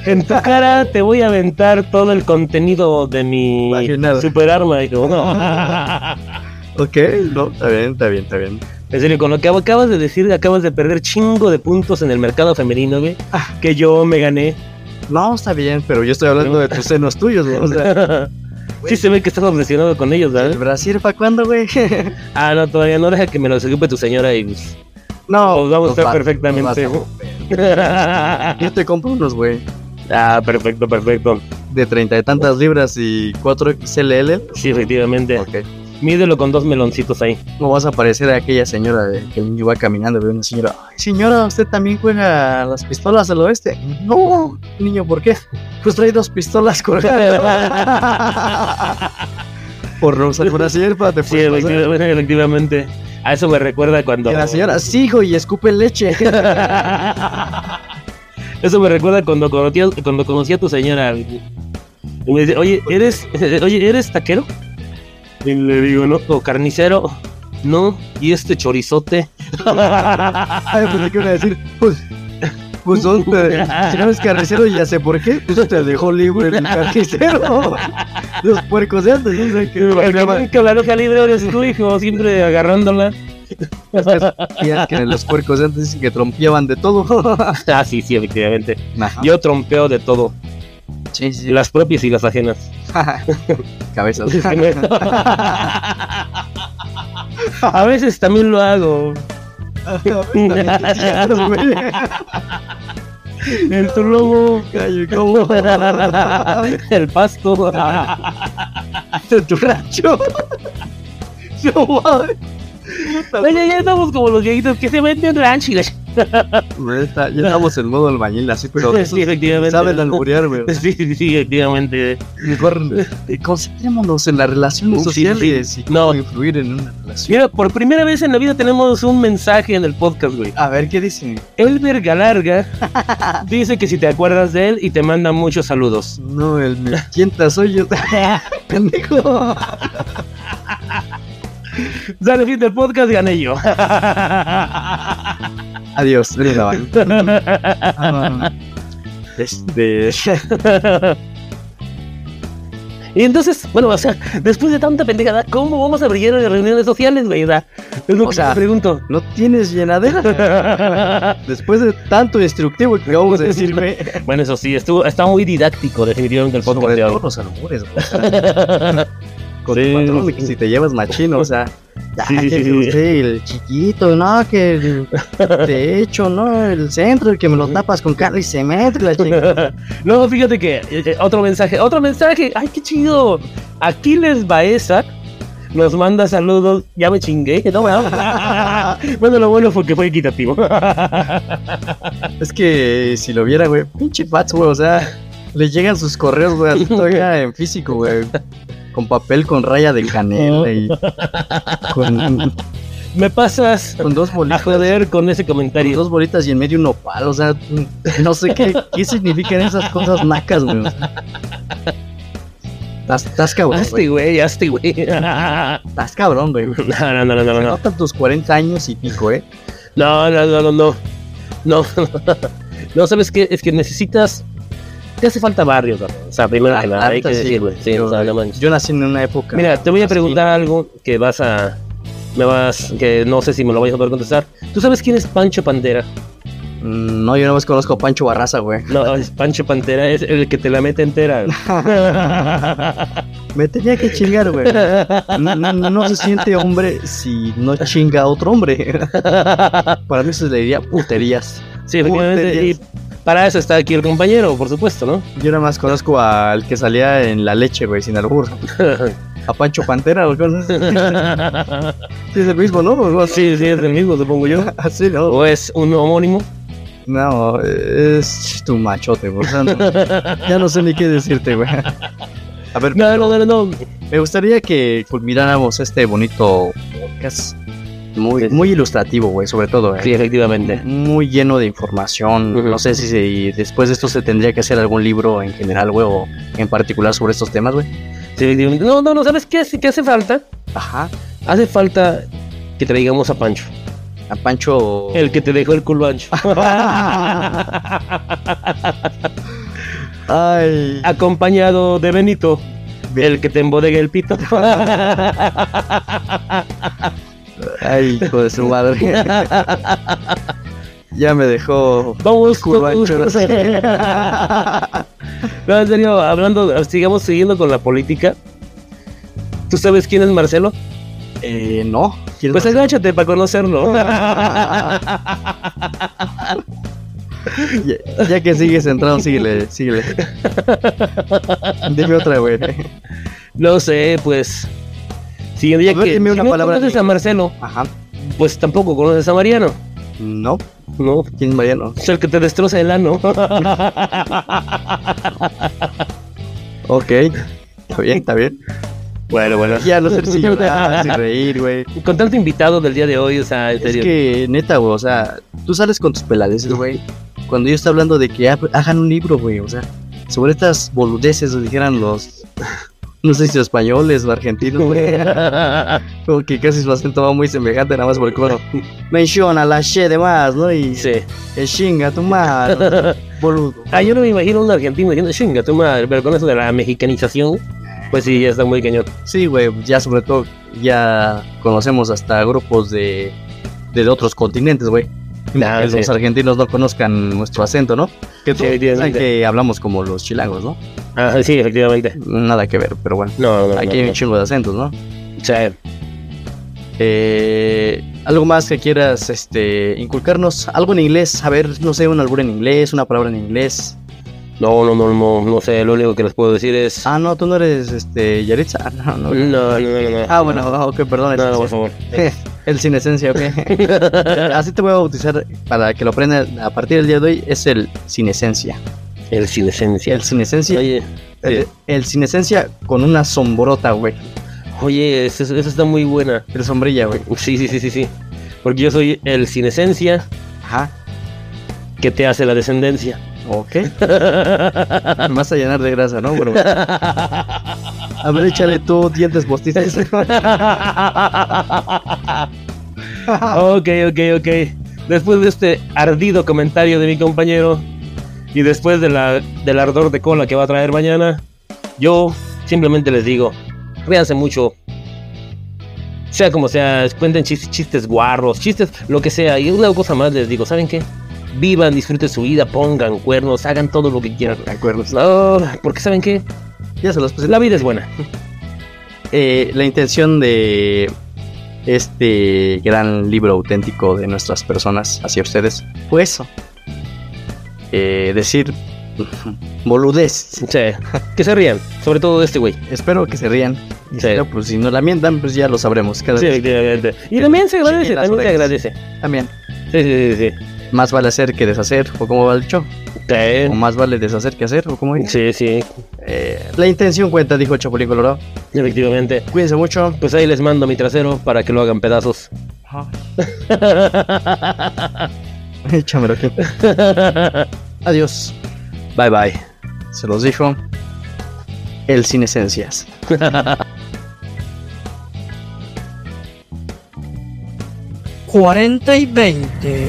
en tu cara te voy a aventar todo el contenido de mi Imaginado. super arma. Hijo. ok, no, está bien, está bien, está bien. En serio, con lo que acabas de decir, acabas de perder chingo de puntos en el mercado femenino, güey. Que yo me gané. No, está bien, pero yo estoy hablando de tus senos tuyos, güey. O sea, sí se ve que estás obsesionado con ellos, ¿el ¿verdad? Brasil para cuándo, güey? Ah, no, todavía no deja que me lo ocupe tu señora y pues, No, Pues vamos a nos estar perfectamente. nos vas Yo te compro unos, güey, ah, perfecto, perfecto. de treinta y tantas libras y 4 XLL. Sí, efectivamente. Ok. Mídelo con dos meloncitos ahí. No vas a parecer a aquella señora de que el niño va caminando, ve una señora. Ay, señora, ¿usted también juega las pistolas del oeste? No, niño, ¿por qué? Pues trae dos pistolas colgadas. Por no usar una sierpa, te Sí, efectivamente, efectivamente. A eso me recuerda cuando. Y la señora, sí, hijo, y escupe leche. Eso me recuerda cuando conocí, cuando conocí a tu señora. Y me dice, oye, ¿eres, oye, ¿eres taquero? Y le digo, no, o carnicero. No, y este chorizote. Ay, pues, ¿qué iba a decir? Pues, pues, ¿dónde? Si no eres carnicero, ya sé por qué. Pues te dejó libre el carnicero. Los puercos de antes, no sé qué. Que la loca libre eres tú, hijo, siempre agarrándola. Fíjate que los puercos de antes dicen que trompeaban de todo. Ah, sí, sí, efectivamente. Ajá. Yo trompeo de todo, Sí, sí. las propias y las ajenas. Cabezas. A veces también lo hago. En tu lomo. El pasto. Tu rancho. Oye, ya estamos como los viejitos que se venden ranch y la... Ya estamos en modo albañil, así, pero Sí, efectivamente. saben alburear, güey. Sí, sí, efectivamente. Mejor eh, concentrémonos en las relaciones sociales y No. influir en una relación. Mira, por primera vez en la vida tenemos un mensaje en el podcast, güey. A ver, ¿qué dicen? Elber Galarga dice que si te acuerdas de él y te manda muchos saludos. No, el me soy yo. Pendejo. Dale fin del podcast, gané yo. Adiós, mano. Este. Y entonces, bueno, o sea, después de tanta pendejada, ¿cómo vamos a brillar en reuniones sociales, güey? O sea, Es lo O que sea, me pregunto. ¿No tienes llenadera? Después de tanto instructivo que acabamos de decir, güey. bueno, eso sí, estuvo, está muy didáctico definitivamente el podcast Sobre de hoy. los albures, Con Sí. tu patrón, de que si te llevas machino, o sea. Sí, sí, que sí. usted, el chiquito, no, que el- de hecho, no, el centro, el que me lo tapas con carne y cemento, la chingada. no, fíjate que eh, eh, otro mensaje, otro mensaje. ¡Ay, qué chido! Aquiles Baeza nos manda saludos. Ya me chingué, no me Bueno, lo bueno fue que fue equitativo. Es que si lo viera, güey, pinche Pats, güey, o sea, le llegan sus correos, güey, así todavía en físico, güey. Con papel con raya de canela y con, me pasas con dos a bolitas. joder con ese Con comentario. dos bolitas y en medio un nopal, o sea, no sé qué, qué significan esas cosas nacas, güey. Estás, cabrón, Hazte, güey. hazte, güey. Estás cabrón, güey. No, no, no, no, no, Se no. notan tus 40 años y pico, ¿eh? No, no, no, no, no. No, no, ¿sabes qué? Es que necesitas. Te hace falta barrio, cabrón. O sea, primero que nada, hay que sí, decir, güey. Sí, yo, o sea, no manches. yo nací en una época. Mira, te voy a preguntar algo que vas a. Me vas. que no sé si me lo vayas a poder contestar. ¿Tú sabes quién es Pancho Pantera? Mm, No, yo no más conozco a Pancho Barraza, güey. No, es Pancho Pantera, es el que te la mete entera. Me tenía que chingar, güey. No, no, no, no se siente hombre si no chinga a otro hombre. Para mí se le diría puterías. sí, efectivamente. Y Puterías. Para eso está aquí el compañero, por supuesto, ¿no? Yo nada más conozco al que salía en la leche, güey, sin albur. A Pancho Pantera, o cosas. Sí, es el mismo, ¿no? O algo así. sí, sí, es el mismo, supongo yo. Así, ¿no? O es un homónimo. No, es tu machote, güey. O sea, no- ya no sé ni qué decirte, güey. A ver, No, no, no, no. me gustaría que culmináramos este bonito podcast. Muy, Sí, sí. muy ilustrativo, güey, sobre todo, güey. Sí, efectivamente. Muy lleno de información. No sé si se- después de esto se tendría que hacer algún libro en general, güey, o en particular sobre estos temas, güey. Sí, efectivamente. No, no, no, ¿sabes qué, qué hace falta? Ajá. Hace falta que traigamos a Pancho. A Pancho. El que te dejó el culo ancho. Ay. Acompañado de Benito. El que te embodega el pito. Ay, hijo de su madre. ya me dejó. Vamos ancho, No, en serio, hablando, sigamos siguiendo con la política. ¿Tú sabes quién es Marcelo? Eh, no. ¿Quién Pues más? agáchate para conocerlo. ya, ya que sigues entrando, síguele, síguele. Dime otra, güey. No sé, pues. Ya A ver, que dime si una no palabra conoces de- a Marcelo, Ajá. pues tampoco conoces a Mariano. No. No, ¿Quién es Mariano? es el que te destroza el ano. Ok. Está bien, está bien. bueno, bueno. Ya no sé si llorar, si reír, güey. Con tanto invitado del día de hoy, o sea, en Es serio. que, neta, güey, o sea, tú sales con tus peladeces, güey. Cuando yo estoy hablando de que ha- hagan un libro, güey, o sea, sobre estas boludeces, o dijeran los, no sé si españoles o argentinos, güey. Como que casi su acento va muy semejante, nada más por el coro. Menciona la she de más, ¿no? Y Sí. el chinga tu madre, boludo. Ah, yo no me imagino un argentino diciendo chinga tu madre, pero con eso de la mexicanización, pues sí, ya está muy cañón. Sí, güey, ya sobre todo, ya conocemos hasta grupos de, de otros continentes, güey. Que sí. los argentinos no conozcan nuestro acento, ¿no? Que Sí, efectivamente. que hablamos como los chilangos, ¿no? Ah, sí, efectivamente. Nada que ver, pero bueno. No, no, Aquí no, hay no. un chingo de acentos, ¿no? Sea, Eh, algo más que quieras este, inculcarnos, algo en inglés, a ver, no sé, un albur en inglés, una palabra en inglés. No, no, no, no, no sé, lo único que les puedo decir es... Ah, no, tú no eres este Yaritza. No, no. No, no, no, no. Ah, bueno, ok, perdón. No, por favor. El sin esencia, ok. Así te voy a bautizar para que lo aprendan a partir del día de hoy. Es el sin esencia. El sin esencia. El sin esencia. Oye, El, el sin esencia con una sombrota, güey. oye, esa esa está muy buena. El sombrilla, güey. Sí, sí, sí, sí, sí. Porque yo soy el sin esencia Ajá. que te hace la descendencia. Ok. Más a llenar de grasa, ¿no? Bueno, a ver, échale tú dientes postizos. ok, ok, ok. Después de este ardido comentario de mi compañero y después de la, del ardor de cola que va a traer mañana, yo simplemente les digo, ríanse mucho. Sea como sea, cuenten chistes, chistes guarros, chistes, lo que sea. Y una cosa más les digo, ¿saben qué? Vivan, disfruten su vida, pongan cuernos, hagan todo lo que quieran. De acuerdo. No, porque ¿saben qué? Ya se los presenté. La vida es buena. Eh, la intención de este gran libro auténtico de nuestras personas hacia ustedes fue eso. Eh, decir boludez. Sí, que se rían, sobre todo de este güey. Espero que se rían. Sí. si no, pues si nos lamientan, pues ya lo sabremos. Cada Sí, vez. efectivamente. Y también se agradece, también se agradece. También. Sí, sí, sí, sí. Más vale hacer que deshacer, o como va el dicho. O Sí, más vale deshacer que hacer, o como dice. sí, sí, Eh, la intención cuenta, dijo Chapulín Colorado. efectivamente. Cuídense mucho. Pues ahí les mando mi trasero para que lo hagan pedazos. Échamelo aquí. Adiós. Bye bye. Se los dijo el sin esencias. Cuarenta y veinte.